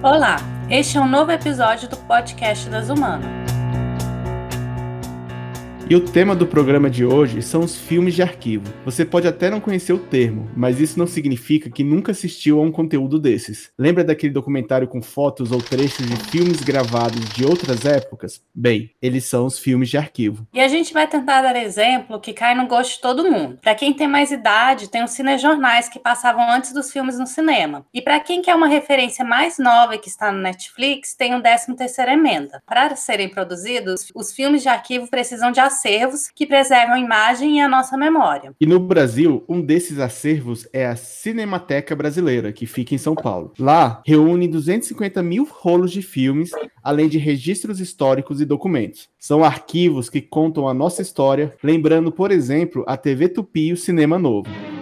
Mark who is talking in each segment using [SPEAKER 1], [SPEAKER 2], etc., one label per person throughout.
[SPEAKER 1] Olá, este é um novo episódio do podcast das Humanas.
[SPEAKER 2] E o tema do programa de hoje são os filmes de arquivo. Você pode até não conhecer o termo, mas isso não significa que nunca assistiu a um conteúdo desses. Lembra daquele documentário com fotos ou trechos de filmes gravados de outras épocas? Bem, eles são os filmes de arquivo.
[SPEAKER 1] E a gente vai tentar dar exemplo que cai no gosto de todo mundo. Para quem tem mais idade, tem os cinejornais que passavam antes dos filmes no cinema. E para quem quer uma referência mais nova e que está no Netflix, tem o 13ª emenda. Para serem produzidos, os filmes de arquivo precisam de acervos que preservam a imagem e a nossa memória.
[SPEAKER 2] E no Brasil, um desses acervos é a Cinemateca Brasileira, que fica em São Paulo. Lá, reúne 250 mil rolos de filmes, além de registros históricos e documentos. São arquivos que contam a nossa história, lembrando, por exemplo, a TV Tupi e o Cinema Novo.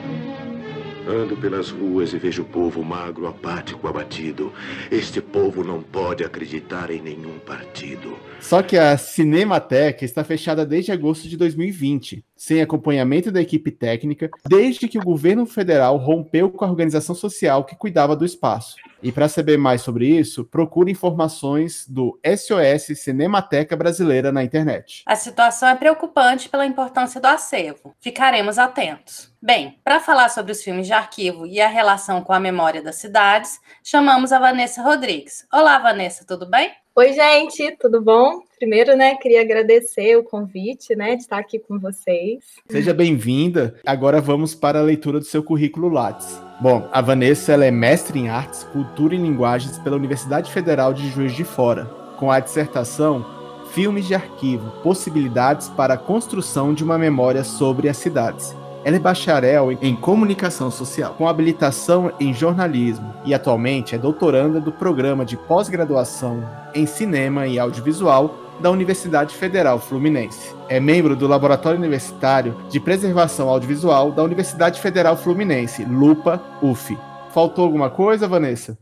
[SPEAKER 3] Ando pelas ruas e vejo o povo magro, apático, abatido. Este povo não pode acreditar em nenhum partido.
[SPEAKER 2] Só que a Cinemateca está fechada desde agosto de 2020, sem acompanhamento da equipe técnica, desde que o governo federal rompeu com a organização social que cuidava do espaço. E para saber mais sobre isso, procure informações do SOS Cinemateca Brasileira na internet.
[SPEAKER 1] A situação é preocupante pela importância do acervo. Ficaremos atentos. Bem, para falar sobre os filmes de arquivo e a relação com a memória das cidades, chamamos a Vanessa Rodrigues. Olá, Vanessa, tudo bem?
[SPEAKER 4] Oi, gente, tudo bom? Primeiro, né, queria agradecer o convite, né, de estar aqui com vocês.
[SPEAKER 2] Seja bem-vinda. Agora vamos para a leitura do seu currículo Lattes. Bom, a Vanessa é mestre em artes, cultura e linguagens pela Universidade Federal de Juiz de Fora, com a dissertação Filmes de Arquivo: Possibilidades para a construção de uma memória sobre as cidades. Ela é bacharel em comunicação social, com habilitação em jornalismo e atualmente é doutoranda do programa de pós-graduação em cinema e audiovisual da Universidade Federal Fluminense. É membro do Laboratório Universitário de Preservação Audiovisual da Universidade Federal Fluminense, LUPA UF. Faltou alguma coisa, Vanessa?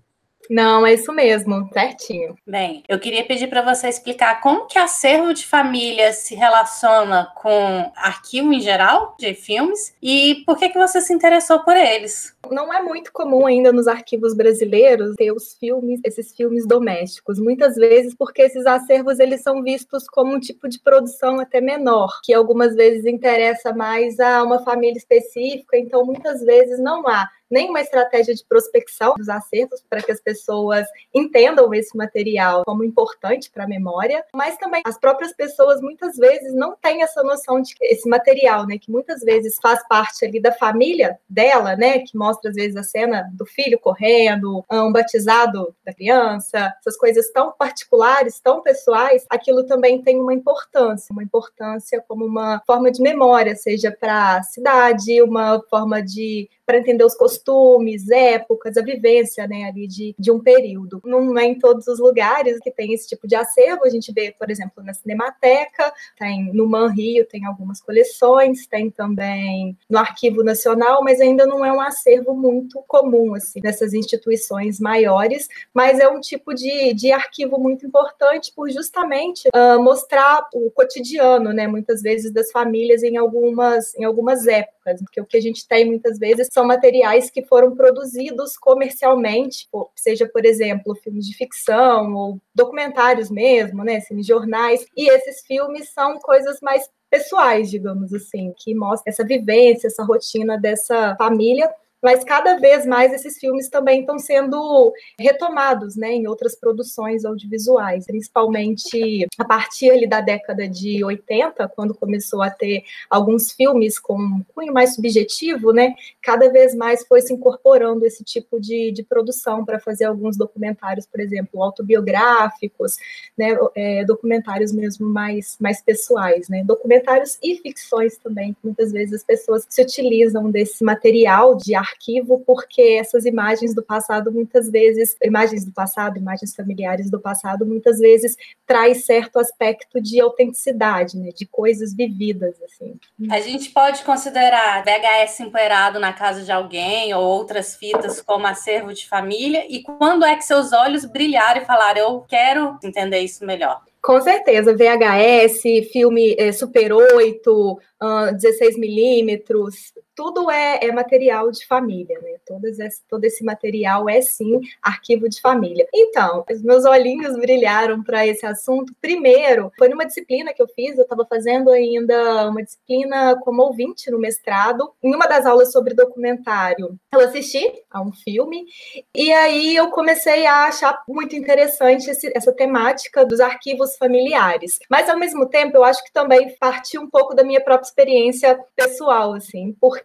[SPEAKER 4] Não, é isso mesmo, certinho.
[SPEAKER 1] Bem, eu queria pedir para você explicar como que acervo de família se relaciona com arquivo em geral de filmes e por que que você se interessou por eles.
[SPEAKER 4] Não é muito comum ainda nos arquivos brasileiros ter os filmes, esses filmes domésticos. Muitas vezes porque esses acervos eles são vistos como um tipo de produção até menor, que algumas vezes interessa mais a uma família específica, então muitas vezes não há nem uma estratégia de prospecção dos acertos para que as pessoas entendam esse material como importante para a memória, mas também as próprias pessoas muitas vezes não têm essa noção de que esse material, né, que muitas vezes faz parte ali da família dela, né, que mostra às vezes a cena do filho correndo, um batizado da criança, essas coisas tão particulares, tão pessoais, aquilo também tem uma importância, uma importância como uma forma de memória, seja para a cidade, uma forma de para entender os costumes, épocas, a vivência né, ali de, de um período. Não é em todos os lugares que tem esse tipo de acervo. A gente vê, por exemplo, na Cinemateca, tem no Man Rio, tem algumas coleções, tem também no Arquivo Nacional, mas ainda não é um acervo muito comum assim, nessas instituições maiores, mas é um tipo de, de arquivo muito importante por justamente uh, mostrar o cotidiano, né, muitas vezes das famílias em algumas, em algumas épocas, porque o que a gente tem muitas vezes são materiais que foram produzidos comercialmente, seja, por exemplo, filmes de ficção ou documentários mesmo, né, jornais, e esses filmes são coisas mais pessoais, digamos assim, que mostram essa vivência, essa rotina dessa família mas cada vez mais esses filmes também estão sendo retomados, né, em outras produções audiovisuais, principalmente a partir ali da década de 80, quando começou a ter alguns filmes com cunho mais subjetivo, né, cada vez mais foi se incorporando esse tipo de, de produção para fazer alguns documentários, por exemplo, autobiográficos, né, é, documentários mesmo mais, mais pessoais, né, documentários e ficções também, muitas vezes as pessoas se utilizam desse material de arte arquivo, porque essas imagens do passado, muitas vezes, imagens do passado, imagens familiares do passado, muitas vezes traz certo aspecto de autenticidade, né, de coisas vividas, assim.
[SPEAKER 1] A gente pode considerar VHS empoeirado na casa de alguém ou outras fitas como acervo de família, e quando é que seus olhos brilharam e falaram, eu quero entender isso melhor?
[SPEAKER 4] Com certeza, VHS, filme é, Super 8, uh, 16 milímetros, tudo é, é material de família, né? Todo esse, todo esse material é sim arquivo de família. Então, os meus olhinhos brilharam para esse assunto. Primeiro, foi numa disciplina que eu fiz, eu estava fazendo ainda uma disciplina como ouvinte no mestrado. Em uma das aulas sobre documentário, eu assisti a um filme e aí eu comecei a achar muito interessante esse, essa temática dos arquivos familiares. Mas ao mesmo tempo, eu acho que também partiu um pouco da minha própria experiência pessoal, assim, porque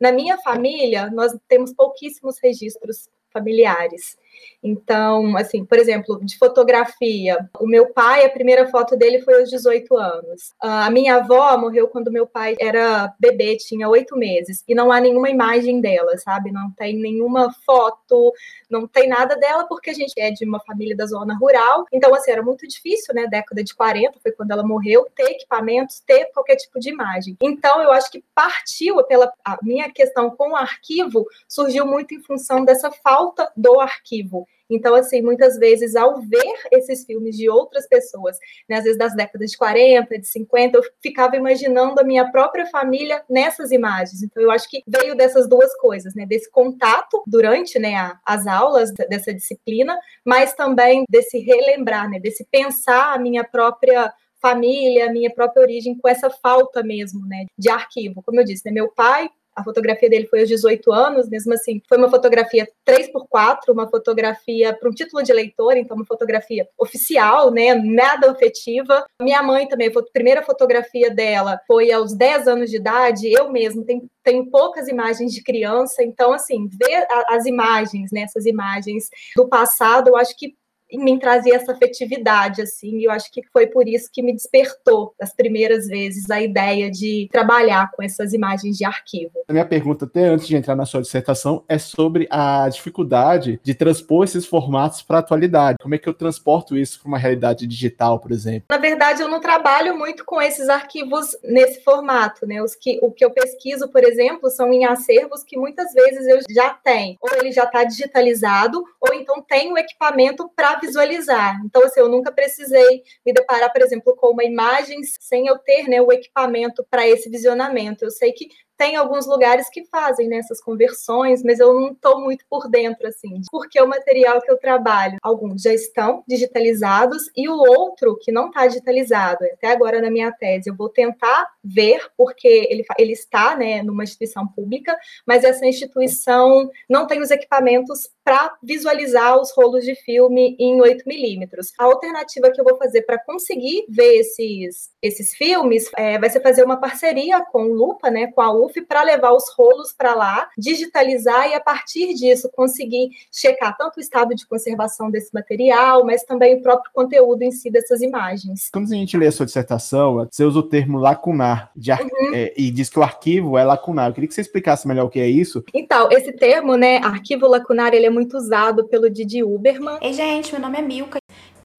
[SPEAKER 4] na minha família nós temos pouquíssimos registros familiares. Então, assim, por exemplo, de fotografia, o meu pai, a primeira foto dele foi aos 18 anos. A minha avó morreu quando meu pai era bebê, tinha oito meses, e não há nenhuma imagem dela, sabe? Não tem nenhuma foto, não tem nada dela, porque a gente é de uma família da zona rural. Então, assim, era muito difícil, né? Década de 40, foi quando ela morreu, ter equipamentos, ter qualquer tipo de imagem. Então, eu acho que partiu pela minha questão com o arquivo, surgiu muito em função dessa falta do arquivo. Então, assim, muitas vezes, ao ver esses filmes de outras pessoas, né, às vezes das décadas de 40, de 50, eu ficava imaginando a minha própria família nessas imagens. Então, eu acho que veio dessas duas coisas, né, desse contato durante né, a, as aulas dessa disciplina, mas também desse relembrar, né, desse pensar a minha própria família, a minha própria origem com essa falta mesmo, né, de arquivo. Como eu disse, né, meu pai a fotografia dele foi aos 18 anos, mesmo assim, foi uma fotografia 3x4, uma fotografia para um título de eleitor, então uma fotografia oficial, né, nada afetiva. Minha mãe também, a primeira fotografia dela foi aos 10 anos de idade, eu mesmo tenho, tenho poucas imagens de criança, então, assim, ver as imagens, né, essas imagens do passado, eu acho que em mim trazia essa afetividade, assim, e eu acho que foi por isso que me despertou, as primeiras vezes, a ideia de trabalhar com essas imagens de arquivo.
[SPEAKER 2] A minha pergunta, até antes de entrar na sua dissertação, é sobre a dificuldade de transpor esses formatos para a atualidade. Como é que eu transporto isso para uma realidade digital, por exemplo?
[SPEAKER 4] Na verdade, eu não trabalho muito com esses arquivos nesse formato, né? Os que, o que eu pesquiso, por exemplo, são em acervos que muitas vezes eu já tenho, ou ele já está digitalizado, ou então tem o equipamento para visualizar. Então, assim, eu nunca precisei me deparar, por exemplo, com uma imagem sem eu ter né, o equipamento para esse visionamento. Eu sei que tem alguns lugares que fazem nessas né, conversões, mas eu não estou muito por dentro, assim, porque o material que eu trabalho, alguns já estão digitalizados e o outro que não está digitalizado, até agora na minha tese, eu vou tentar ver, porque ele, ele está, né, numa instituição pública, mas essa instituição não tem os equipamentos para visualizar os rolos de filme em 8 milímetros. A alternativa que eu vou fazer para conseguir ver esses, esses filmes é, vai ser fazer uma parceria com o Lupa, né, com a UF, para levar os rolos para lá, digitalizar e a partir disso conseguir checar tanto o estado de conservação desse material, mas também o próprio conteúdo em si dessas imagens.
[SPEAKER 2] Quando a gente lê a sua dissertação, você usa o termo lacunar uhum. é, e diz que o arquivo é lacunar. Eu queria que você explicasse melhor o que é isso.
[SPEAKER 4] Então, esse termo, né, arquivo lacunar, ele é muito usado pelo Didi Huberman.
[SPEAKER 5] Ei, gente, meu nome é Milka.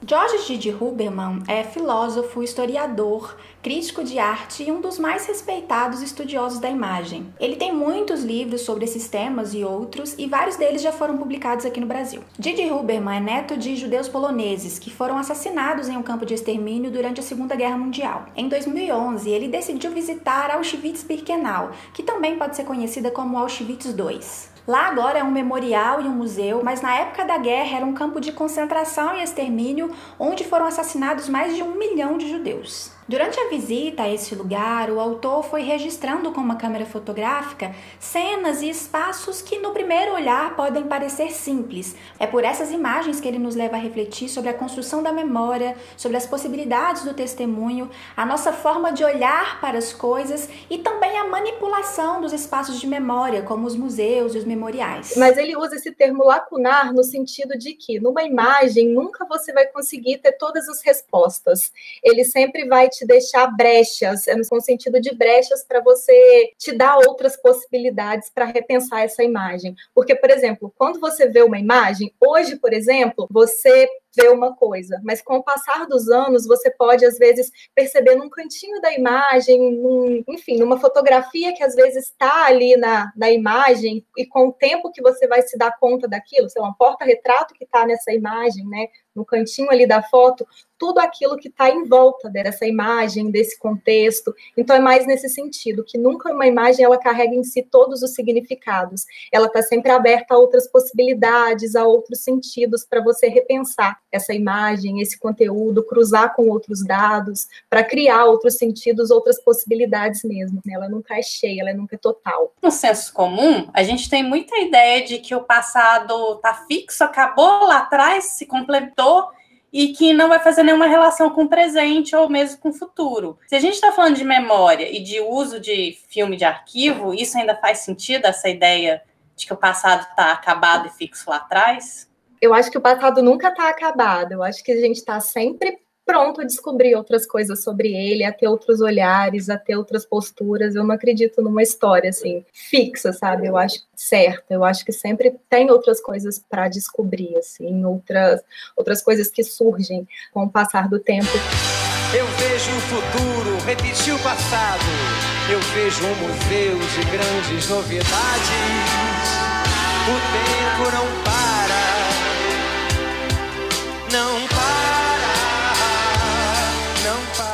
[SPEAKER 5] George Didi Huberman é filósofo, historiador, crítico de arte e um dos mais respeitados estudiosos da imagem. Ele tem muitos livros sobre esses temas e outros, e vários deles já foram publicados aqui no Brasil. Didi Huberman é neto de judeus poloneses que foram assassinados em um campo de extermínio durante a Segunda Guerra Mundial. Em 2011, ele decidiu visitar Auschwitz-Birkenau, que também pode ser conhecida como Auschwitz II. Lá agora é um memorial e um museu, mas na época da guerra era um campo de concentração e extermínio onde foram assassinados mais de um milhão de judeus. Durante a visita a esse lugar, o autor foi registrando com uma câmera fotográfica cenas e espaços que, no primeiro olhar, podem parecer simples. É por essas imagens que ele nos leva a refletir sobre a construção da memória, sobre as possibilidades do testemunho, a nossa forma de olhar para as coisas e também a manipulação dos espaços de memória, como os museus e os memoriais.
[SPEAKER 4] Mas ele usa esse termo lacunar no sentido de que, numa imagem, nunca você vai conseguir ter todas as respostas. Ele sempre vai te te deixar brechas, é no sentido de brechas para você te dar outras possibilidades para repensar essa imagem. Porque, por exemplo, quando você vê uma imagem, hoje, por exemplo, você vê uma coisa, mas com o passar dos anos, você pode, às vezes, perceber num cantinho da imagem, num, enfim, numa fotografia que às vezes está ali na, na imagem, e com o tempo que você vai se dar conta daquilo, sei lá, um porta-retrato que está nessa imagem, né? No cantinho ali da foto, tudo aquilo que está em volta dessa imagem, desse contexto. Então é mais nesse sentido, que nunca uma imagem ela carrega em si todos os significados. Ela está sempre aberta a outras possibilidades, a outros sentidos para você repensar essa imagem, esse conteúdo, cruzar com outros dados, para criar outros sentidos, outras possibilidades mesmo. Né? Ela nunca é cheia, ela nunca é total.
[SPEAKER 1] No senso comum, a gente tem muita ideia de que o passado está fixo, acabou lá atrás, se completou e que não vai fazer nenhuma relação com o presente ou mesmo com o futuro. Se a gente está falando de memória e de uso de filme de arquivo, isso ainda faz sentido, essa ideia de que o passado está acabado e fixo lá atrás?
[SPEAKER 4] Eu acho que o passado nunca está acabado. Eu acho que a gente está sempre pronto a descobrir outras coisas sobre ele, a ter outros olhares, a ter outras posturas. Eu não acredito numa história assim fixa, sabe? Eu acho certa. Eu acho que sempre tem outras coisas para descobrir, assim, outras outras coisas que surgem com o passar do tempo.
[SPEAKER 6] Eu vejo o futuro repetir o passado. Eu vejo um museu de grandes novidades. O tempo não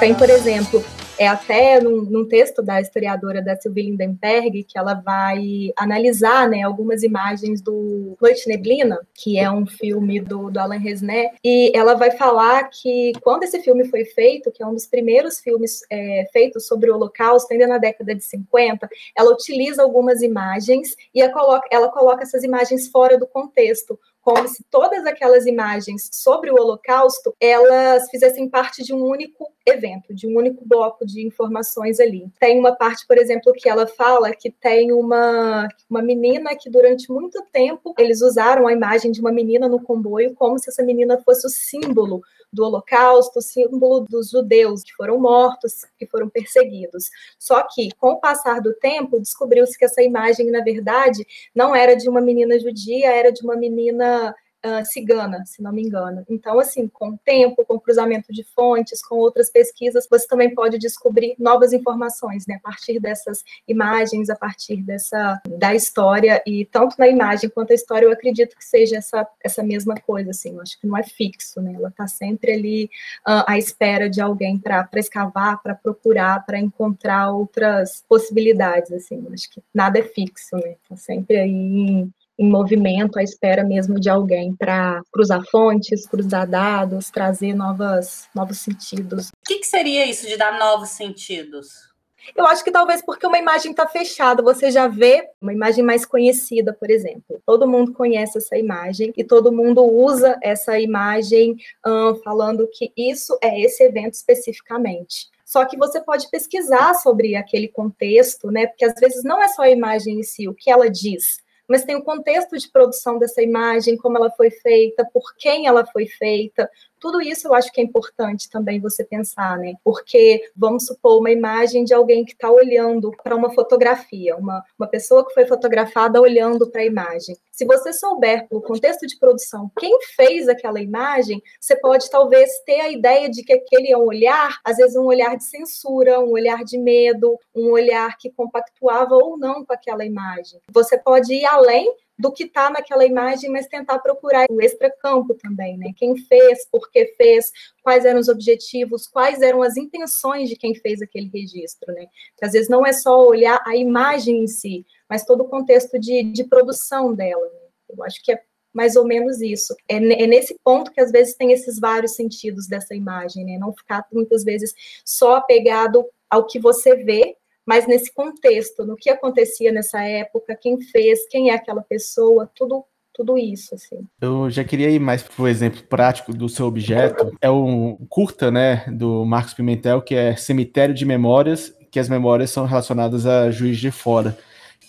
[SPEAKER 4] tem, por exemplo, é até num, num, texto da historiadora da Sylvie Lindenberg que ela vai analisar né, algumas imagens do Noite Neblina, que é um filme do, do Alain Resnais, e ela vai falar que quando esse filme foi feito, que é um dos primeiros filmes é, feitos sobre o Holocausto, ainda na década de 50, ela utiliza algumas imagens e coloca, ela coloca essas imagens fora do contexto, como se todas aquelas imagens sobre o Holocausto elas fizessem parte de um único evento, de um único bloco de informações ali. Tem uma parte, por exemplo, que ela fala que tem uma, uma menina que durante muito tempo eles usaram a imagem de uma menina no comboio como se essa menina fosse o símbolo do Holocausto, símbolo dos judeus que foram mortos, que foram perseguidos. Só que, com o passar do tempo, descobriu-se que essa imagem, na verdade, não era de uma menina judia, era de uma menina uh, cigana, se não me engano. Então, assim, com o tempo, com o cruzamento de fontes, com outras pesquisas, você também pode descobrir novas informações, né? A partir dessas imagens, a partir dessa da história e tanto na imagem quanto a história, eu acredito que seja essa essa mesma coisa, assim. Eu acho que não é fixo, né? Ela está sempre ali uh, à espera de alguém para escavar, para procurar, para encontrar outras possibilidades, assim. Eu acho que nada é fixo, né? Está sempre aí em movimento, à espera mesmo de alguém para cruzar fontes, cruzar dados, trazer novas, novos sentidos. O
[SPEAKER 1] que, que seria isso de dar novos sentidos?
[SPEAKER 4] Eu acho que talvez porque uma imagem está fechada, você já vê uma imagem mais conhecida, por exemplo. Todo mundo conhece essa imagem e todo mundo usa essa imagem hum, falando que isso é esse evento especificamente. Só que você pode pesquisar sobre aquele contexto, né? Porque às vezes não é só a imagem em si, o que ela diz, mas tem o contexto de produção dessa imagem, como ela foi feita, por quem ela foi feita, tudo isso eu acho que é importante também você pensar, né? Porque vamos supor uma imagem de alguém que está olhando para uma fotografia, uma, uma pessoa que foi fotografada olhando para a imagem. Se você souber, pelo contexto de produção, quem fez aquela imagem, você pode talvez ter a ideia de que aquele é um olhar, às vezes um olhar de censura, um olhar de medo, um olhar que compactuava ou não com aquela imagem. Você pode ir além do que está naquela imagem, mas tentar procurar o extracampo também, né? Quem fez, por que fez, quais eram os objetivos, quais eram as intenções de quem fez aquele registro, né? Que às vezes não é só olhar a imagem em si, mas todo o contexto de, de produção dela. Né? Eu acho que é mais ou menos isso. É, é, nesse ponto que às vezes tem esses vários sentidos dessa imagem, né? Não ficar muitas vezes só apegado ao que você vê, mas nesse contexto, no que acontecia nessa época, quem fez, quem é aquela pessoa, tudo tudo isso, assim.
[SPEAKER 2] Eu já queria ir mais para o exemplo prático do seu objeto. É um curta, né, do Marcos Pimentel, que é Cemitério de Memórias, que as memórias são relacionadas a Juiz de Fora.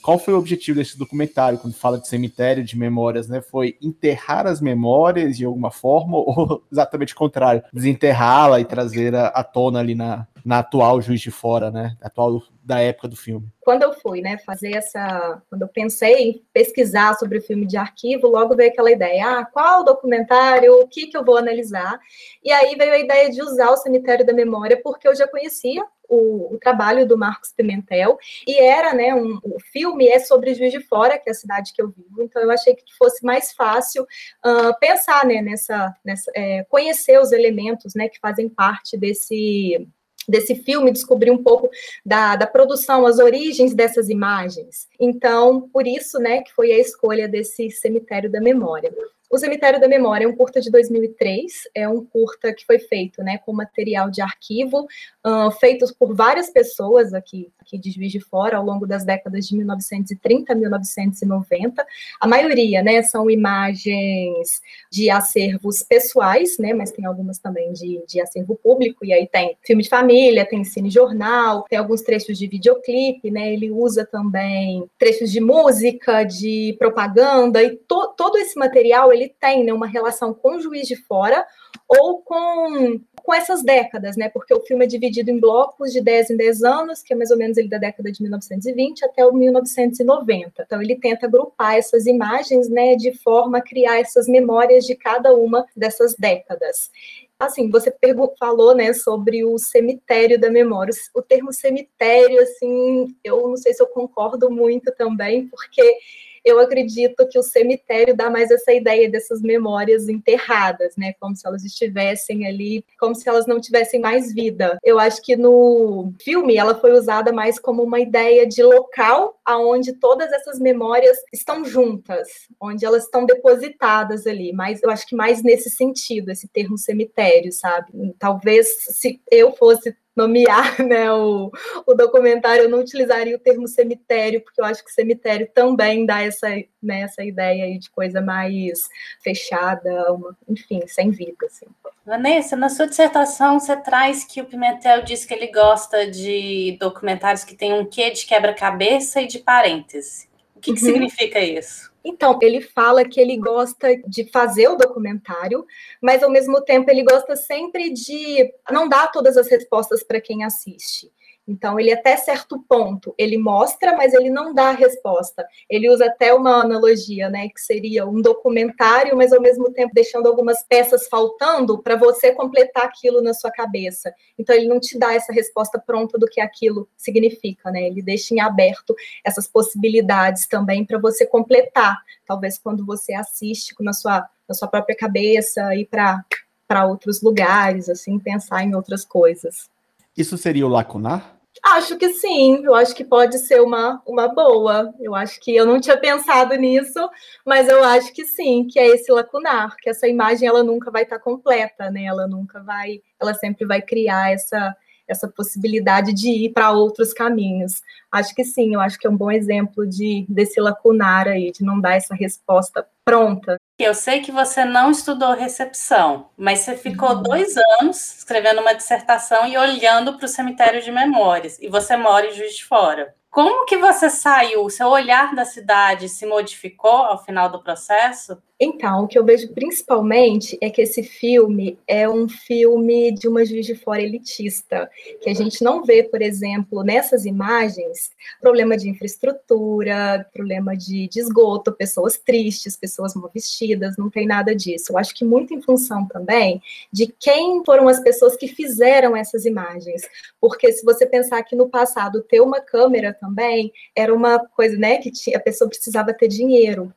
[SPEAKER 2] Qual foi o objetivo desse documentário, quando fala de cemitério de memórias, né? Foi enterrar as memórias de alguma forma, ou exatamente o contrário, desenterrá-la e trazer à tona ali na, na atual Juiz de Fora, né? Atual da época do filme.
[SPEAKER 4] Quando eu fui, né, fazer essa, quando eu pensei em pesquisar sobre o filme de arquivo, logo veio aquela ideia, ah, qual documentário, o que que eu vou analisar? E aí veio a ideia de usar o Cemitério da Memória, porque eu já conhecia o, o, trabalho do Marcos Pimentel, e era, né, um, o filme é sobre Juiz de Fora, que é a cidade que eu vivo, então eu achei que fosse mais fácil uh, pensar, né, nessa, nessa é, conhecer os elementos, né, que fazem parte desse desse filme, descobrir um pouco da, da produção, as origens dessas imagens. Então, por isso, né, que foi a escolha desse cemitério da memória. O Cemitério da Memória é um curta de 2003, é um curta que foi feito né, com material de arquivo, uh, feito por várias pessoas aqui, aqui de Juiz de Fora, ao longo das décadas de 1930 a 1990. A maioria né, são imagens de acervos pessoais, né, mas tem algumas também de, de acervo público, e aí tem filme de família, tem cine jornal, tem alguns trechos de videoclipe, né, ele usa também trechos de música, de propaganda, e to, todo esse material ele tem né, uma relação com o juiz de fora ou com, com essas décadas, né? Porque o filme é dividido em blocos de 10 em 10 anos, que é mais ou menos ele da década de 1920 até o 1990. Então ele tenta agrupar essas imagens, né, de forma a criar essas memórias de cada uma dessas décadas. Assim, você falou, né, sobre o cemitério da memória. O termo cemitério, assim, eu não sei se eu concordo muito também, porque eu acredito que o cemitério dá mais essa ideia dessas memórias enterradas, né? Como se elas estivessem ali, como se elas não tivessem mais vida. Eu acho que no filme ela foi usada mais como uma ideia de local aonde todas essas memórias estão juntas, onde elas estão depositadas ali. Mas eu acho que mais nesse sentido, esse termo cemitério, sabe? Talvez se eu fosse nomear né, o, o documentário, eu não utilizaria o termo cemitério, porque eu acho que cemitério também dá essa, né, essa ideia aí de coisa mais fechada, uma, enfim, sem vida. Assim.
[SPEAKER 1] Vanessa, na sua dissertação você traz que o Pimentel diz que ele gosta de documentários que tem um quê de quebra-cabeça e de parêntese. O que, uhum. que significa isso?
[SPEAKER 4] Então, ele fala que ele gosta de fazer o documentário, mas ao mesmo tempo ele gosta sempre de não dar todas as respostas para quem assiste. Então, ele até certo ponto, ele mostra, mas ele não dá a resposta. Ele usa até uma analogia, né, que seria um documentário, mas ao mesmo tempo deixando algumas peças faltando para você completar aquilo na sua cabeça. Então, ele não te dá essa resposta pronta do que aquilo significa, né? Ele deixa em aberto essas possibilidades também para você completar. Talvez quando você assiste na sua, na sua própria cabeça, ir para para outros lugares, assim, pensar em outras coisas.
[SPEAKER 2] Isso seria o lacunar?
[SPEAKER 4] Acho que sim, eu acho que pode ser uma, uma boa. Eu acho que eu não tinha pensado nisso, mas eu acho que sim, que é esse lacunar, que essa imagem ela nunca vai estar completa, né? Ela nunca vai, ela sempre vai criar essa essa possibilidade de ir para outros caminhos. Acho que sim, eu acho que é um bom exemplo de desse lacunar aí, de não dar essa resposta pronta.
[SPEAKER 1] Eu sei que você não estudou recepção, mas você ficou uhum. dois anos escrevendo uma dissertação e olhando para o cemitério de memórias, e você mora em Juiz de Fora. Como que você saiu? O seu olhar da cidade se modificou ao final do processo?
[SPEAKER 4] Então, o que eu vejo principalmente é que esse filme é um filme de uma juiz de fora elitista, que a gente não vê, por exemplo, nessas imagens, problema de infraestrutura, problema de, de esgoto, pessoas tristes, pessoas mal vestidas, não tem nada disso. Eu acho que muito em função também de quem foram as pessoas que fizeram essas imagens, porque se você pensar que no passado ter uma câmera também era uma coisa, né, que a pessoa precisava ter dinheiro.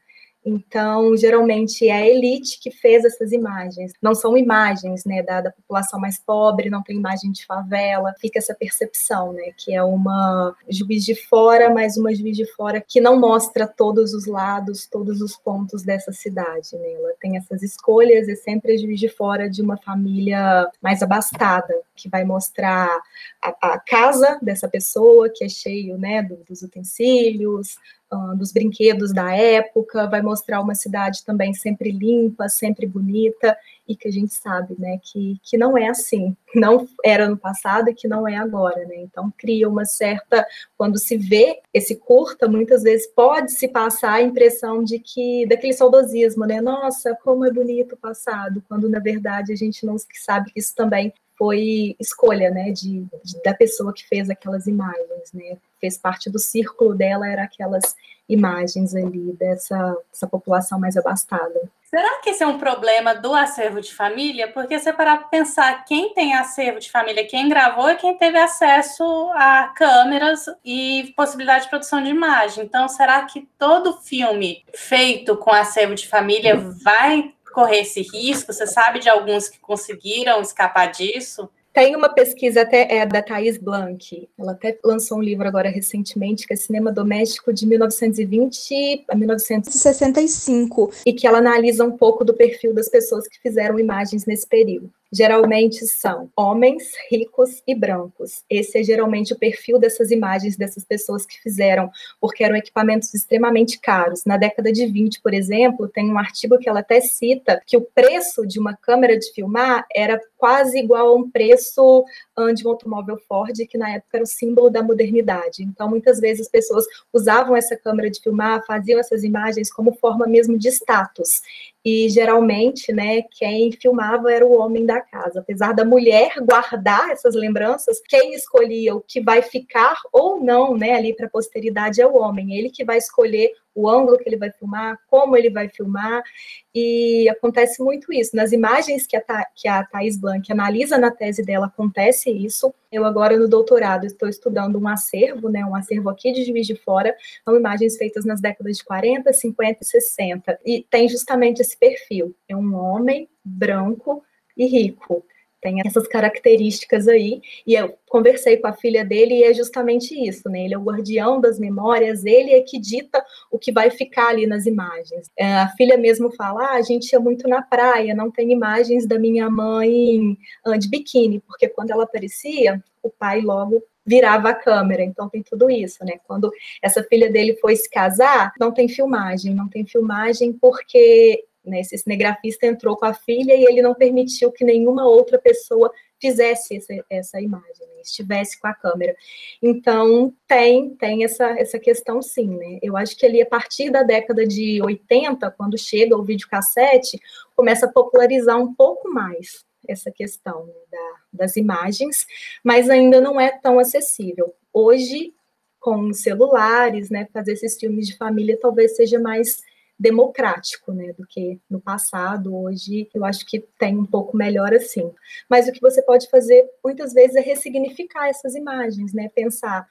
[SPEAKER 4] Então, geralmente é a elite que fez essas imagens. Não são imagens né, da, da, população mais pobre, não tem imagem de favela. Fica essa percepção, né? Que é uma juiz de fora, mas uma juiz de fora que não mostra todos os lados, todos os pontos dessa cidade. Né? Ela tem essas escolhas, é sempre a juiz de fora de uma família mais abastada, que vai mostrar a, a casa dessa pessoa, que é cheio né, dos utensílios, uh, dos brinquedos da época, vai mostrar uma cidade também sempre limpa, sempre bonita, e que a gente sabe, né, que, que não é assim, não era no passado e que não é agora, né, então cria uma certa, quando se vê esse curta, muitas vezes pode se passar a impressão de que, daquele saudosismo, né, nossa, como é bonito o passado, quando na verdade a gente não sabe que isso também foi escolha, né, de, de, da pessoa que fez aquelas imagens, né, fez parte do círculo dela, era aquelas imagens ali dessa, dessa população mais abastada.
[SPEAKER 1] Será que esse é um problema do acervo de família? Porque se parar para pensar, quem tem acervo de família, quem gravou é quem teve acesso a câmeras e possibilidade de produção de imagem. Então, será que todo filme feito com acervo de família vai correr esse risco? Você sabe de alguns que conseguiram escapar disso?
[SPEAKER 4] Tem uma pesquisa até é, da Thais Blanc, ela até lançou um livro agora recentemente, que é Cinema Doméstico de 1920 a 1965, e que ela analisa um pouco do perfil das pessoas que fizeram imagens nesse período geralmente são homens ricos e brancos. Esse é geralmente o perfil dessas imagens dessas pessoas que fizeram, porque eram equipamentos extremamente caros. Na década de 20, por exemplo, tem um artigo que ela até cita que o preço de uma câmera de filmar era quase igual a um preço de um automóvel Ford, que na época era o símbolo da modernidade. Então, muitas vezes as pessoas usavam essa câmera de filmar, faziam essas imagens como forma mesmo de status e geralmente, né, quem filmava era o homem da casa. Apesar da mulher guardar essas lembranças, quem escolhia o que vai ficar ou não, né, ali para a posteridade é o homem. Ele que vai escolher o ângulo que ele vai filmar, como ele vai filmar, e acontece muito isso. Nas imagens que a, Tha que a Thais Blanc analisa na tese dela, acontece isso. Eu agora, no doutorado, estou estudando um acervo, né, um acervo aqui de Juiz de Fora, são imagens feitas nas décadas de 40, 50 e 60, e tem justamente esse perfil, é um homem branco e rico, tem essas características aí, e eu conversei com a filha dele e é justamente isso, né? Ele é o guardião das memórias, ele é que dita o que vai ficar ali nas imagens. É, a filha mesmo fala: ah, a gente ia muito na praia, não tem imagens da minha mãe de biquíni, porque quando ela aparecia, o pai logo virava a câmera. Então tem tudo isso, né? Quando essa filha dele foi se casar, não tem filmagem, não tem filmagem porque né? Esse cinegrafista entrou com a filha e ele não permitiu que nenhuma outra pessoa fizesse essa, essa imagem, né? estivesse com a câmera. Então, tem, tem essa, essa questão sim, né? Eu acho que ali, a partir da década de 80, quando chega o videocassete, começa a popularizar um pouco mais essa questão né, da, das imagens, mas ainda não é tão acessível. Hoje, com celulares, né, fazer esses filmes de família talvez seja mais democrático, né, do que no passado. Hoje, eu acho que tem um pouco melhor assim. Mas o que você pode fazer muitas vezes é ressignificar essas imagens, né, pensar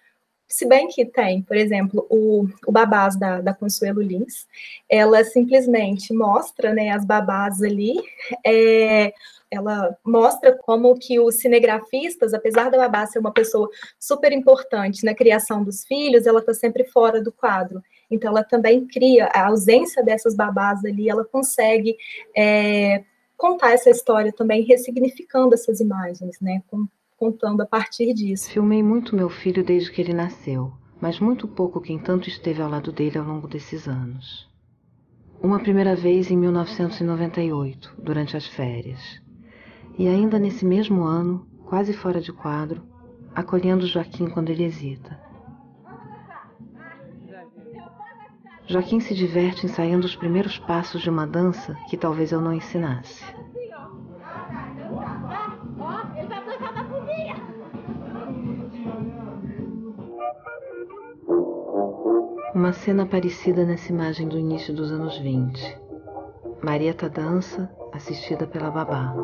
[SPEAKER 4] se bem que tem, por exemplo, o, o babás da, da Consuelo Lins, ela simplesmente mostra, né, as babás ali, é, ela mostra como que os cinegrafistas, apesar da babá ser uma pessoa super importante na criação dos filhos, ela está sempre fora do quadro. Então, ela também cria a ausência dessas babás ali, ela consegue é, contar essa história também, ressignificando essas imagens, né? Contando a partir disso.
[SPEAKER 7] Filmei muito meu filho desde que ele nasceu, mas muito pouco quem tanto esteve ao lado dele ao longo desses anos. Uma primeira vez em 1998, durante as férias. E ainda nesse mesmo ano, quase fora de quadro, acolhendo Joaquim quando ele hesita. Joaquim se diverte ensaiando os primeiros passos de uma dança que talvez eu não ensinasse. Uma cena parecida nessa imagem do início dos anos 20. Marieta dança, assistida pela babá.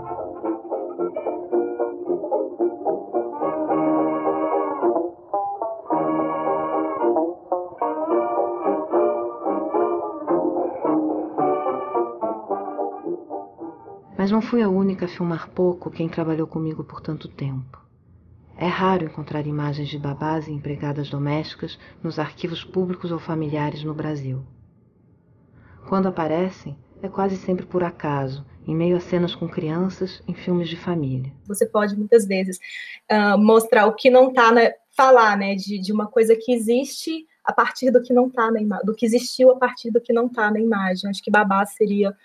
[SPEAKER 7] Mas não fui a única a filmar pouco quem trabalhou comigo por tanto tempo. É raro encontrar imagens de babás e empregadas domésticas nos arquivos públicos ou familiares no Brasil. Quando aparecem, é quase sempre por acaso, em meio a cenas com crianças em filmes de família.
[SPEAKER 4] Você pode muitas vezes uh, mostrar o que não está, falar, né, de, de uma coisa que existe a partir do que não está na imagem, do que existiu a partir do que não está na imagem. Acho que babá seria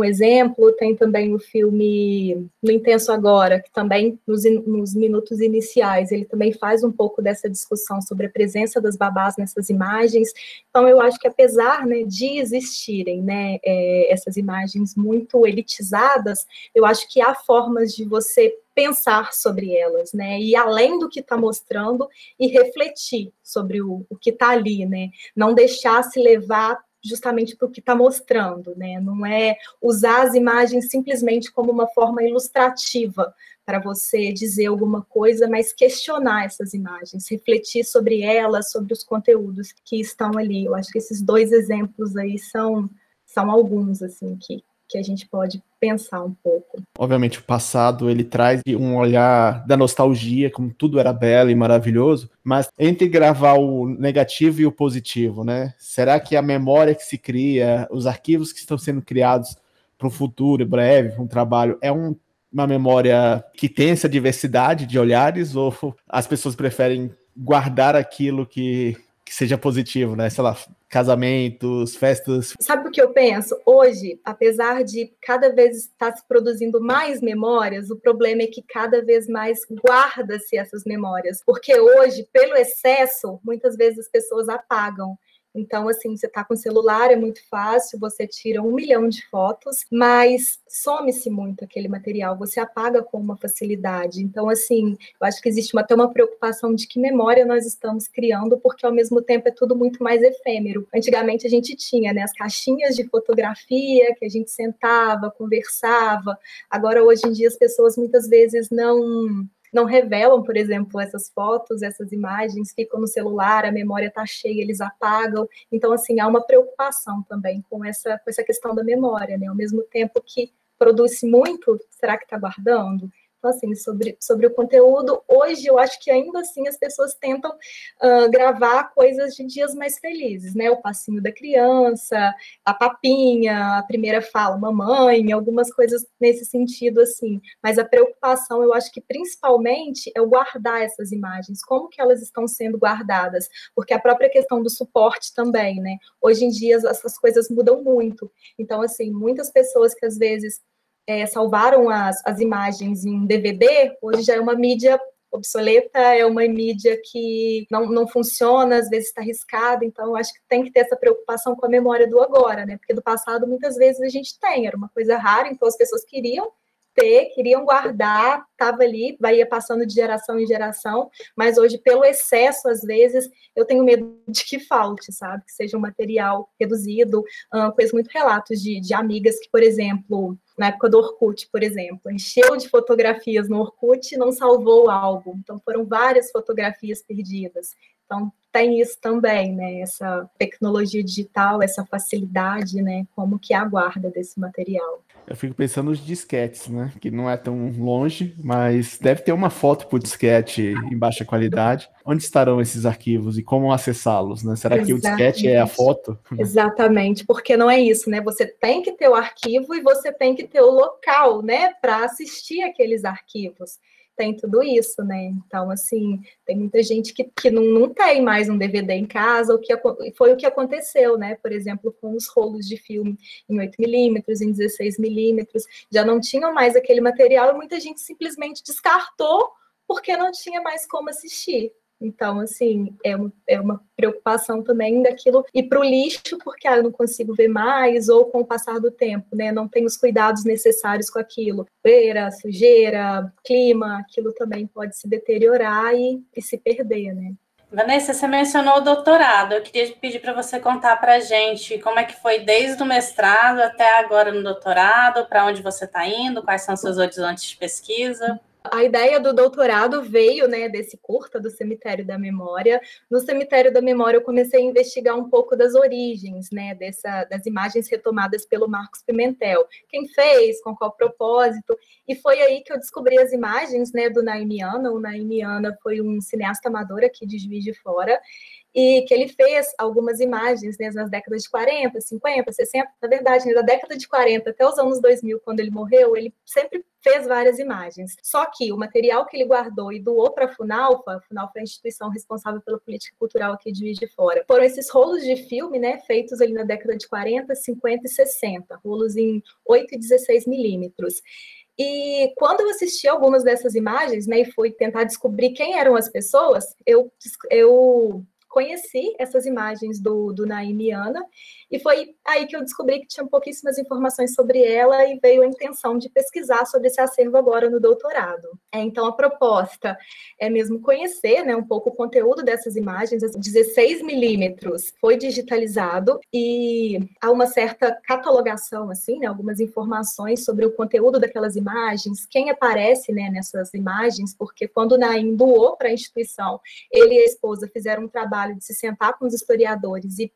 [SPEAKER 4] um exemplo. Tem também o filme No Intenso Agora, que também, nos, nos, minutos iniciais, ele também faz um pouco dessa discussão sobre a presença das babás nessas imagens. Então, eu acho que apesar né, de existirem né, é, essas imagens muito elitizadas, eu acho que há formas de você pensar sobre elas, né? E além do que está mostrando e refletir sobre o, o que está ali, né? Não deixar se levar justamente para o que está mostrando, né? Não é usar as imagens simplesmente como uma forma ilustrativa para você dizer alguma coisa, mas questionar essas imagens, refletir sobre elas, sobre os conteúdos que estão ali. Eu acho que esses dois exemplos aí são são alguns assim que que a gente pode pensar um pouco.
[SPEAKER 2] Obviamente, o passado ele traz um olhar da nostalgia, como tudo era belo e maravilhoso, mas entre gravar o negativo e o positivo, né? Será que a memória que se cria, os arquivos que estão sendo criados para o futuro breve, um trabalho, é um, uma memória que tem essa diversidade de olhares ou as pessoas preferem guardar aquilo que que seja positivo, né? Sei lá, casamentos, festas.
[SPEAKER 4] Sabe o que eu penso? Hoje, apesar de cada vez estar se produzindo mais memórias, o problema é que cada vez mais guarda-se essas memórias. Porque hoje, pelo excesso, muitas vezes as pessoas apagam. Então, assim, você está com o celular, é muito fácil, você tira um milhão de fotos, mas some-se muito aquele material, você apaga com uma facilidade. Então, assim, eu acho que existe até uma preocupação de que memória nós estamos criando, porque ao mesmo tempo é tudo muito mais efêmero. Antigamente a gente tinha né, as caixinhas de fotografia que a gente sentava, conversava. Agora, hoje em dia, as pessoas muitas vezes não não revelam, por exemplo, essas fotos, essas imagens, ficam no celular, a memória está cheia, eles apagam. Então, assim, há uma preocupação também com essa, com essa questão da memória, né? Ao mesmo tempo que produz muito, será que está guardando? Então, assim, sobre, sobre o conteúdo, hoje eu acho que ainda assim as pessoas tentam uh, gravar coisas de dias mais felizes, né? O passinho da criança, a papinha, a primeira fala, mamãe, algumas coisas nesse sentido, assim. Mas a preocupação, eu acho que principalmente é o guardar essas imagens, como que elas estão sendo guardadas, porque a própria questão do suporte também, né? Hoje em dia essas coisas mudam muito. Então, assim, muitas pessoas que às vezes é, salvaram as, as imagens em DVD, hoje já é uma mídia obsoleta, é uma mídia que não, não funciona, às vezes está arriscada, então acho que tem que ter essa preocupação com a memória do agora, né? Porque do passado muitas vezes a gente tem, era uma coisa rara, então as pessoas queriam ter, queriam guardar, estava ali, vai passando de geração em geração, mas hoje, pelo excesso, às vezes, eu tenho medo de que falte, sabe? Que seja um material reduzido. Uh, conheço muito relatos de, de amigas que, por exemplo, na época do Orkut, por exemplo, encheu de fotografias no Orkut e não salvou o álbum. Então, foram várias fotografias perdidas. Então, tem isso também, né? Essa tecnologia digital, essa facilidade, né? Como que a guarda desse material.
[SPEAKER 2] Eu fico pensando nos disquetes, né? Que não é tão longe, mas deve ter uma foto por disquete em baixa qualidade. Onde estarão esses arquivos e como acessá-los, né? Será Exatamente. que o disquete é a foto?
[SPEAKER 4] Exatamente, porque não é isso, né? Você tem que ter o arquivo e você tem que ter o local, né? Para assistir aqueles arquivos tem tudo isso, né? Então, assim, tem muita gente que, que não, não tem mais um DVD em casa, o que foi o que aconteceu, né? Por exemplo, com os rolos de filme em 8mm, em 16mm, já não tinham mais aquele material e muita gente simplesmente descartou porque não tinha mais como assistir. Então, assim, é, um, é uma preocupação também daquilo ir para o lixo, porque ah, eu não consigo ver mais, ou com o passar do tempo, né? Não tenho os cuidados necessários com aquilo. Poeira, sujeira, clima, aquilo também pode se deteriorar e, e se perder, né?
[SPEAKER 1] Vanessa, você mencionou o doutorado. Eu queria pedir para você contar para a gente como é que foi desde o mestrado até agora no doutorado, para onde você está indo, quais são seus horizontes de pesquisa.
[SPEAKER 4] A ideia do doutorado veio, né, desse curta do Cemitério da Memória. No Cemitério da Memória eu comecei a investigar um pouco das origens, né, dessa, das imagens retomadas pelo Marcos Pimentel. Quem fez, com qual propósito, e foi aí que eu descobri as imagens, né, do Naimiana. O Naimiana foi um cineasta amador aqui de Juiz de Fora, e que ele fez algumas imagens né, nas décadas de 40, 50, 60, na verdade, né, da década de 40 até os anos 2000, quando ele morreu, ele sempre fez várias imagens. Só que o material que ele guardou e doou para a Funalfa, a Funalfa é a instituição responsável pela política cultural aqui de Juiz de Fora, foram esses rolos de filme, né, feitos ali na década de 40, 50 e 60, rolos em 8 e 16 milímetros. E quando eu assisti algumas dessas imagens, né, e fui tentar descobrir quem eram as pessoas, eu, eu conheci essas imagens do, do Naimiana e foi aí que eu descobri que tinha pouquíssimas informações sobre ela e veio a intenção de pesquisar sobre esse acervo agora no doutorado. É, então, a proposta é mesmo conhecer né, um pouco o conteúdo dessas imagens, 16 milímetros foi digitalizado e há uma certa catalogação, assim, né, algumas informações sobre o conteúdo daquelas imagens, quem aparece né, nessas imagens, porque quando o Naim doou para a instituição, ele e a esposa fizeram um trabalho de se sentar com os historiadores e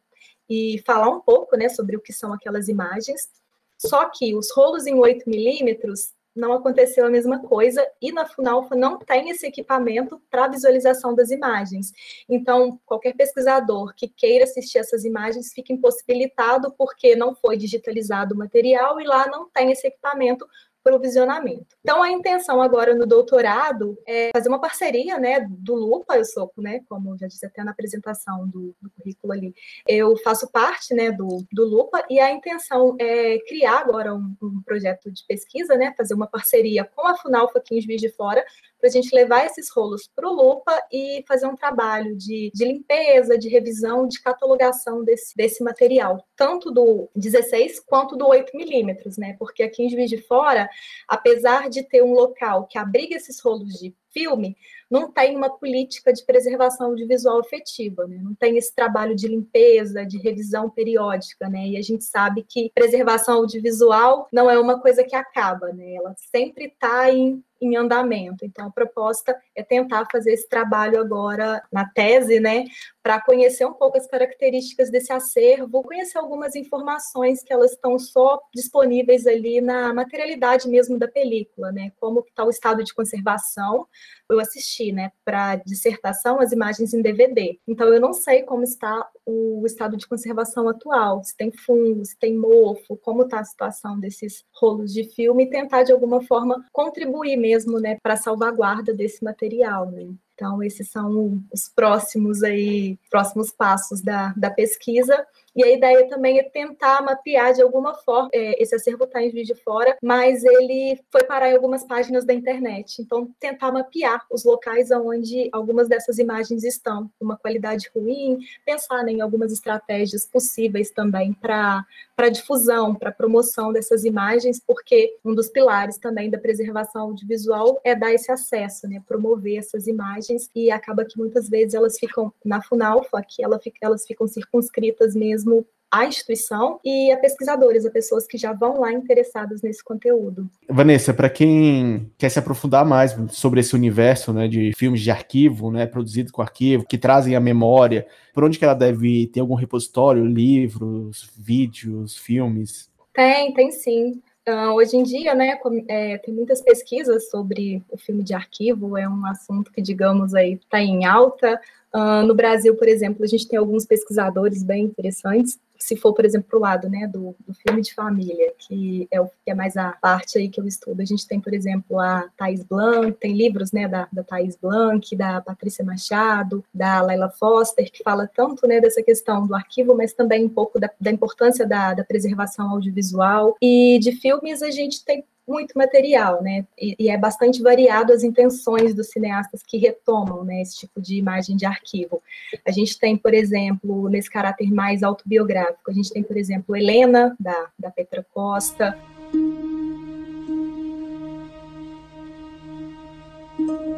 [SPEAKER 4] e falar um pouco né, sobre o que são aquelas imagens. Só que os rolos em 8 milímetros não aconteceu a mesma coisa e na Funalfa não tem esse equipamento para visualização das imagens. Então, qualquer pesquisador que queira assistir essas imagens fica impossibilitado porque não foi digitalizado o material e lá não tem esse equipamento provisionamento. Então, a intenção agora no doutorado é fazer uma parceria, né, do Lupa, eu sou, né, como já disse até na apresentação do, do currículo ali, eu faço parte, né, do, do Lupa, e a intenção é criar agora um, um projeto de pesquisa, né, fazer uma parceria com a Funalfa aqui em Juiz de Fora, para a gente levar esses rolos para o Lupa e fazer um trabalho de, de limpeza, de revisão, de catalogação desse, desse material, tanto do 16 quanto do 8 milímetros, né? Porque aqui em Juiz de Fora, apesar de ter um local que abriga esses rolos de filme, não tem uma política de preservação audiovisual efetiva, né? não tem esse trabalho de limpeza, de revisão periódica, né? E a gente sabe que preservação audiovisual não é uma coisa que acaba, né? Ela sempre está em em andamento. Então, a proposta é tentar fazer esse trabalho agora na tese, né, para conhecer um pouco as características desse acervo, conhecer algumas informações que elas estão só disponíveis ali na materialidade mesmo da película, né? Como está o estado de conservação. Eu assisti, né, para dissertação as imagens em DVD. Então eu não sei como está o estado de conservação atual, se tem fungo, se tem mofo, como está a situação desses rolos de filme e tentar de alguma forma contribuir mesmo, né, para a salvaguarda desse material, né? Então, esses são os próximos aí, próximos passos da, da pesquisa. E a ideia também é tentar mapear de alguma forma. É, esse acervo está em vídeo fora, mas ele foi parar em algumas páginas da internet. Então, tentar mapear os locais onde algumas dessas imagens estão, uma qualidade ruim, pensar né, em algumas estratégias possíveis também para difusão, para promoção dessas imagens, porque um dos pilares também da preservação audiovisual é dar esse acesso, né, promover essas imagens, e acaba que muitas vezes elas ficam na FUNALFA, que ela fica, elas ficam circunscritas mesmo mesmo a instituição e a pesquisadores, a pessoas que já vão lá interessadas nesse conteúdo.
[SPEAKER 2] Vanessa, para quem quer se aprofundar mais sobre esse universo né, de filmes de arquivo, né, produzido com arquivo, que trazem a memória, por onde que ela deve ter algum repositório, livros, vídeos, filmes?
[SPEAKER 4] Tem, tem sim. Uh, hoje em dia, né, é, tem muitas pesquisas sobre o filme de arquivo, é um assunto que, digamos, aí está em alta. Uh, no Brasil, por exemplo, a gente tem alguns pesquisadores bem interessantes. Se for, por exemplo, para o lado né, do, do, filme de família, que é, o, que é mais a parte aí que eu estudo, a gente tem, por exemplo, a Thais Blanc, tem livros né, da, da Thais Blanc, da Patrícia Machado, da Laila Foster, que fala tanto né, dessa questão do arquivo, mas também um pouco da, da importância da, da preservação audiovisual. E de filmes a gente tem muito material, né? E, e, é bastante variado as intenções dos cineastas que retomam né, esse tipo de imagem de arquivo. A gente tem, por exemplo, nesse caráter mais autobiográfico, a gente tem, por exemplo, Helena, da, da Petra Costa.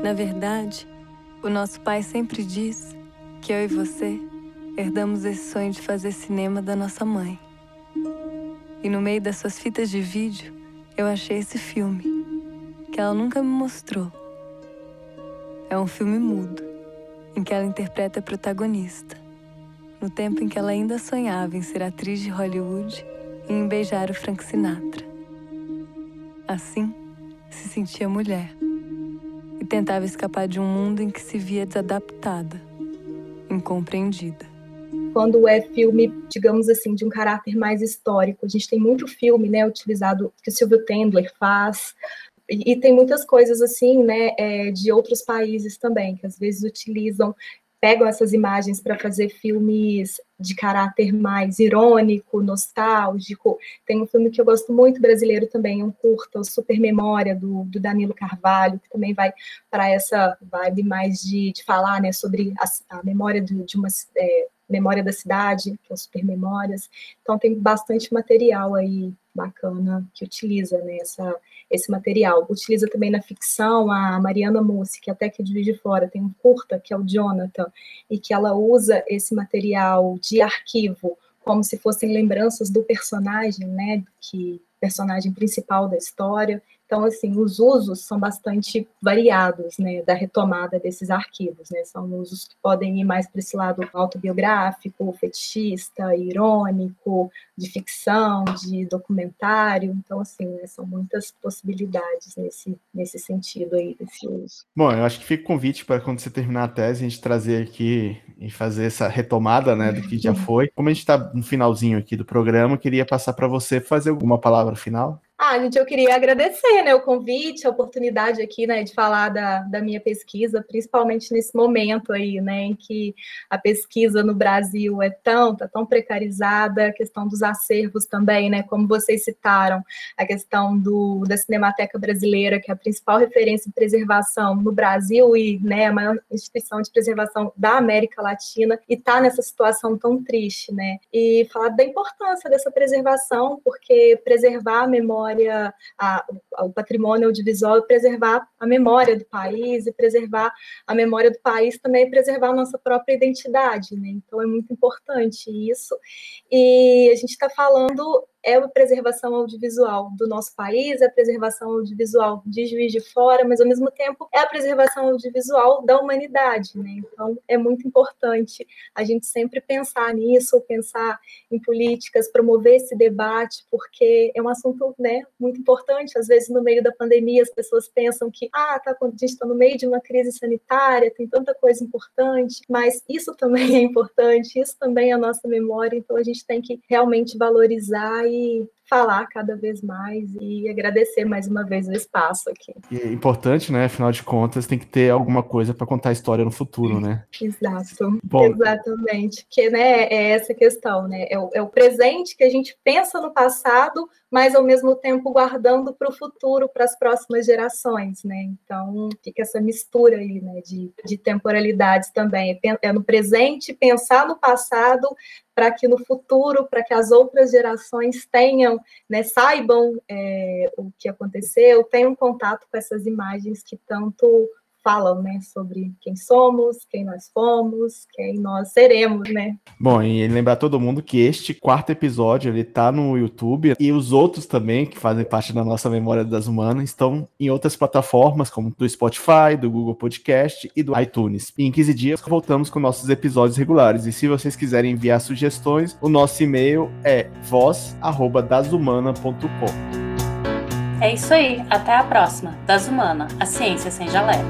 [SPEAKER 8] Na verdade, o nosso pai sempre diz que eu e você herdamos esse sonho de fazer cinema da nossa mãe. E no meio das suas fitas de vídeo, eu achei esse filme, que ela nunca me mostrou. É um filme mudo, em que ela interpreta a protagonista, no tempo em que ela ainda sonhava em ser atriz de Hollywood e em beijar o Frank Sinatra. Assim, se sentia mulher e tentava escapar de um mundo em que se via desadaptada, incompreendida
[SPEAKER 4] quando é filme, digamos assim, de um caráter mais histórico. A gente tem muito filme, né, utilizado que o Silvio Tendler faz, e, e tem muitas coisas assim, né, é, de outros países também, que às vezes utilizam pegam essas imagens para fazer filmes de caráter mais irônico, nostálgico. Tem um filme que eu gosto muito brasileiro também, um curta, o Super Memória, do, do Danilo Carvalho, que também vai para essa vibe mais de, de falar né, sobre a, a memória de, de uma. É, memória da cidade, que é o Super Memórias. Então tem bastante material aí bacana que utiliza né, essa, esse material. Utiliza também na ficção a Mariana Mussi, que até que de de Fora tem um curta, que é o Jonathan, e que ela usa esse material de arquivo como se fossem lembranças do personagem, né, que personagem principal da história. Então, assim, os usos são bastante variados, né, da retomada desses arquivos, né, são usos que podem ir mais para esse lado autobiográfico, fetichista, irônico, de ficção, de documentário, então, assim, né, são muitas possibilidades nesse, nesse sentido aí, desse uso.
[SPEAKER 2] Bom, eu acho que fica o convite para quando você terminar a tese, a gente trazer aqui e fazer essa retomada, né, do que já foi. Como a gente está no finalzinho aqui do programa, queria passar para você fazer alguma palavra final.
[SPEAKER 4] Ah, gente, eu queria agradecer né, o convite, a oportunidade aqui né, de falar da, da minha pesquisa, principalmente nesse momento aí, né, em que a pesquisa no Brasil é tão, tá tão precarizada, a questão dos acervos também, né, como vocês citaram, a questão do, da Cinemateca Brasileira, que é a principal referência em preservação no Brasil e né, a maior instituição de preservação da América Latina, e está nessa situação tão triste, né, e falar da importância dessa preservação, porque preservar a memória memória, a, o patrimônio audiovisual, preservar a memória do país e preservar a memória do país também é preservar a nossa própria identidade, né? Então é muito importante isso. E a gente está falando é a preservação audiovisual do nosso país, é a preservação audiovisual de Juiz de Fora, mas ao mesmo tempo é a preservação audiovisual da humanidade, né? Então é muito importante a gente sempre pensar nisso, pensar em políticas, promover esse debate, porque é um assunto, né, muito importante. Às vezes no meio da pandemia as pessoas pensam que ah, tá, a gente está no meio de uma crise sanitária, tem tanta coisa importante, mas isso também é importante, isso também é a nossa memória, então a gente tem que realmente valorizar very falar cada vez mais e agradecer mais uma vez o espaço aqui.
[SPEAKER 2] E é importante, né? Afinal de contas, tem que ter alguma coisa para contar a história no futuro, né?
[SPEAKER 4] Exato. Bom, Exatamente. Que né, é essa questão, né? É o, é o presente que a gente pensa no passado, mas ao mesmo tempo guardando para o futuro, para as próximas gerações, né? Então fica essa mistura aí, né? De, de temporalidades também. É, é no presente, pensar no passado, para que no futuro, para que as outras gerações tenham, né, saibam é, o que aconteceu, tenham contato com essas imagens que tanto falam, né, sobre quem somos, quem nós fomos, quem nós seremos, né?
[SPEAKER 2] Bom, e lembrar todo mundo que este quarto episódio ele tá no YouTube e os outros também que fazem parte da nossa memória das humanas estão em outras plataformas como do Spotify, do Google Podcast e do iTunes. E em 15 dias voltamos com nossos episódios regulares. E se vocês quiserem enviar sugestões, o nosso e-mail é voz@dasumana.com.
[SPEAKER 1] É isso aí, até a próxima. Das Humana, a ciência sem jaleco.